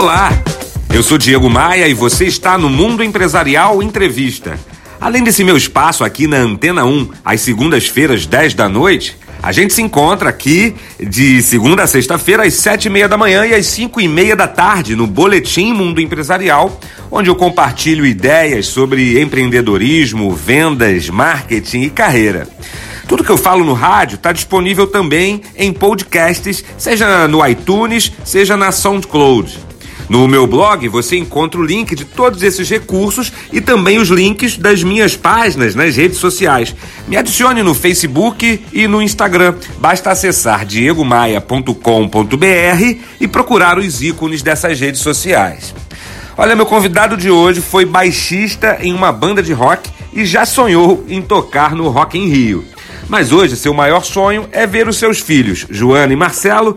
Olá, eu sou Diego Maia e você está no Mundo Empresarial Entrevista. Além desse meu espaço aqui na Antena 1, às segundas-feiras, 10 da noite, a gente se encontra aqui de segunda a sexta-feira, às sete e meia da manhã e às cinco e meia da tarde, no Boletim Mundo Empresarial, onde eu compartilho ideias sobre empreendedorismo, vendas, marketing e carreira. Tudo que eu falo no rádio está disponível também em podcasts, seja no iTunes, seja na SoundCloud. No meu blog você encontra o link de todos esses recursos e também os links das minhas páginas nas redes sociais. Me adicione no Facebook e no Instagram. Basta acessar diegomaia.com.br e procurar os ícones dessas redes sociais. Olha, meu convidado de hoje foi baixista em uma banda de rock e já sonhou em tocar no Rock em Rio. Mas hoje seu maior sonho é ver os seus filhos, Joana e Marcelo,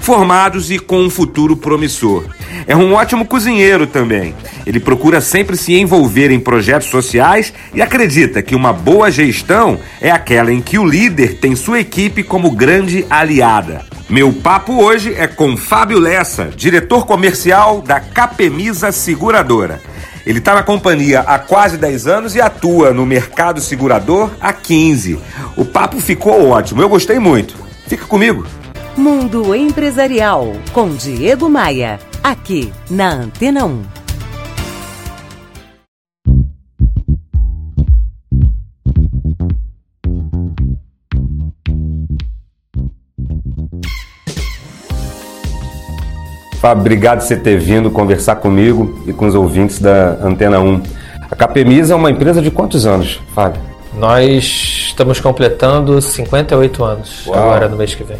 formados e com um futuro promissor. É um ótimo cozinheiro também. Ele procura sempre se envolver em projetos sociais e acredita que uma boa gestão é aquela em que o líder tem sua equipe como grande aliada. Meu papo hoje é com Fábio Lessa, diretor comercial da Capemisa Seguradora. Ele está na companhia há quase 10 anos e atua no mercado segurador há 15. O papo ficou ótimo, eu gostei muito. Fica comigo. Mundo Empresarial com Diego Maia, aqui na Antena 1. Fábio, obrigado por você ter vindo conversar comigo e com os ouvintes da Antena 1. A Capemisa é uma empresa de quantos anos, Fábio? Nós estamos completando 58 anos Uau. agora no mês que vem.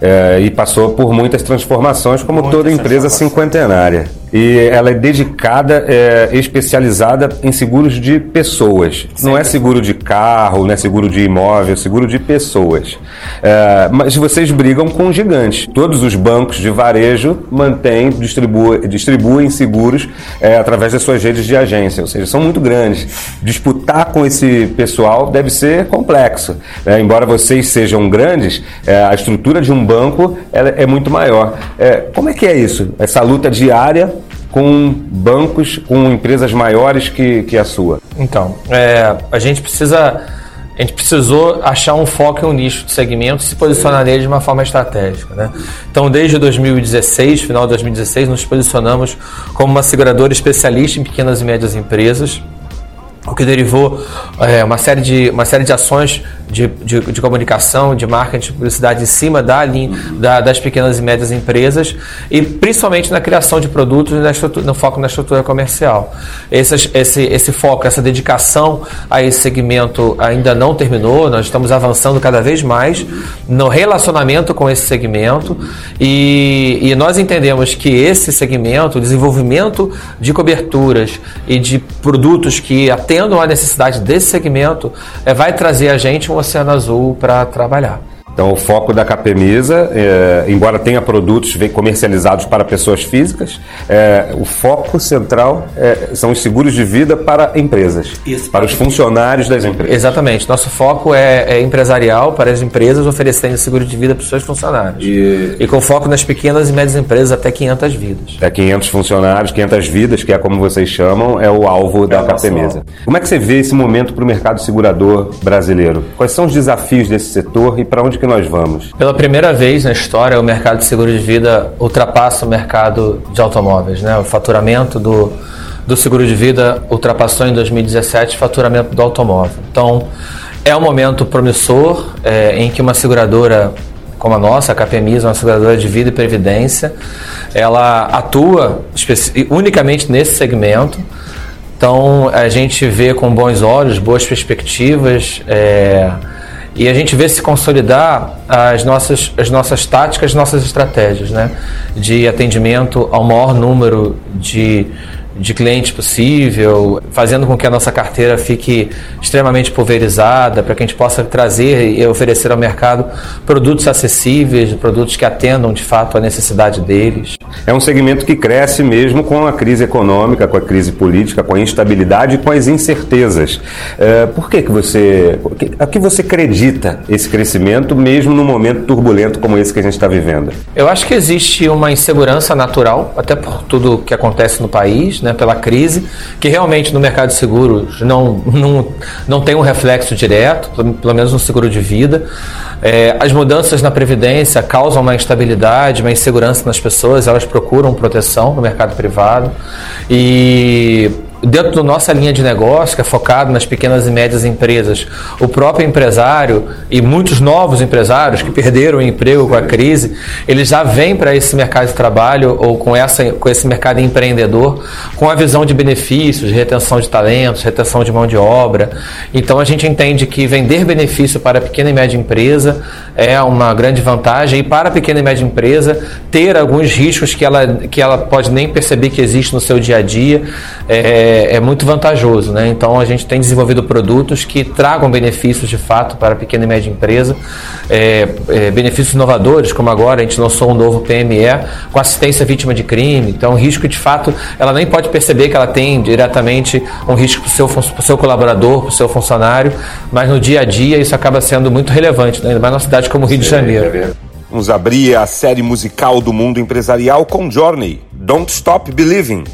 É, e passou por muitas transformações, como muitas toda empresa cinquentenária e ela é dedicada, é, especializada em seguros de pessoas. Não é seguro de carro, não é seguro de imóvel, é seguro de pessoas. É, mas vocês brigam com gigantes. Todos os bancos de varejo mantêm, distribuem, distribuem seguros é, através das suas redes de agência, ou seja, são muito grandes. Disputar com esse pessoal deve ser complexo. É, embora vocês sejam grandes, é, a estrutura de um banco é muito maior. É, como é que é isso? Essa luta diária com bancos, com empresas maiores que, que a sua? Então, é, a gente precisa. A gente precisou achar um foco e um nicho de segmento e se posicionar nele de uma forma estratégica. Né? Então, desde 2016, final de 2016, nos posicionamos como uma seguradora especialista em pequenas e médias empresas o que derivou é, uma, série de, uma série de ações de, de, de, comunicação, de marketing, de publicidade em cima da da, das pequenas e médias empresas e principalmente na criação de produtos e no foco na estrutura comercial. Esse, esse, esse foco, essa dedicação a esse segmento ainda não terminou, nós estamos avançando cada vez mais no relacionamento com esse segmento e, e nós entendemos que esse segmento, o desenvolvimento de coberturas e de produtos que atendem tendo a necessidade desse segmento, é, vai trazer a gente um oceano azul para trabalhar. Então, o foco da Capemisa, é, embora tenha produtos comercializados para pessoas físicas, é, o foco central é, são os seguros de vida para empresas, Isso, para os funcionários das empresas. Exatamente. Nosso foco é, é, empresarial para as empresas oferecendo seguro de vida para os seus funcionários. E... e... com foco nas pequenas e médias empresas até 500 vidas. Até 500 funcionários, 500 vidas, que é como vocês chamam, é o alvo da Capemisa. Como é que você vê esse momento para o mercado segurador brasileiro? Quais são os desafios desse setor e para onde que nós vamos? Pela primeira vez na história, o mercado de seguro de vida ultrapassa o mercado de automóveis. Né? O faturamento do, do seguro de vida ultrapassou em 2017 o faturamento do automóvel. Então, é um momento promissor é, em que uma seguradora como a nossa, a KPMIS, uma seguradora de vida e previdência, ela atua unicamente nesse segmento. Então, a gente vê com bons olhos, boas perspectivas. É, e a gente vê se consolidar as nossas, as nossas táticas, as nossas estratégias né? de atendimento ao maior número de, de clientes possível, fazendo com que a nossa carteira fique extremamente pulverizada, para que a gente possa trazer e oferecer ao mercado produtos acessíveis, produtos que atendam de fato a necessidade deles. É um segmento que cresce mesmo com a crise econômica, com a crise política, com a instabilidade e com as incertezas. É, por que, que você. A que você acredita esse crescimento, mesmo num momento turbulento como esse que a gente está vivendo? Eu acho que existe uma insegurança natural, até por tudo que acontece no país, né, pela crise, que realmente no mercado de seguros não, não, não tem um reflexo direto, pelo menos no seguro de vida. É, as mudanças na Previdência causam uma instabilidade, uma insegurança nas pessoas, elas procuram proteção no mercado privado. E dentro da nossa linha de negócio, que é focado nas pequenas e médias empresas, o próprio empresário e muitos novos empresários que perderam o emprego com a crise, eles já vêm para esse mercado de trabalho ou com, essa, com esse mercado empreendedor com a visão de benefícios, retenção de talentos, retenção de mão de obra. Então a gente entende que vender benefício para a pequena e média empresa é uma grande vantagem e para a pequena e média empresa ter alguns riscos que ela, que ela pode nem perceber que existe no seu dia a dia. É, é, é, muito vantajoso. Né? Então a gente tem desenvolvido produtos que tragam benefícios de fato para a pequena e média empresa, é, é, benefícios inovadores, como agora a gente lançou um novo PME com assistência vítima de crime. Então, risco de fato, ela nem pode perceber que ela tem diretamente um risco para o seu, seu colaborador, para o seu funcionário, mas no dia a dia isso acaba sendo muito relevante, né? ainda mais numa cidade como o Rio de Janeiro. Vamos abrir a série musical do mundo empresarial com Journey, Don't Stop Believing.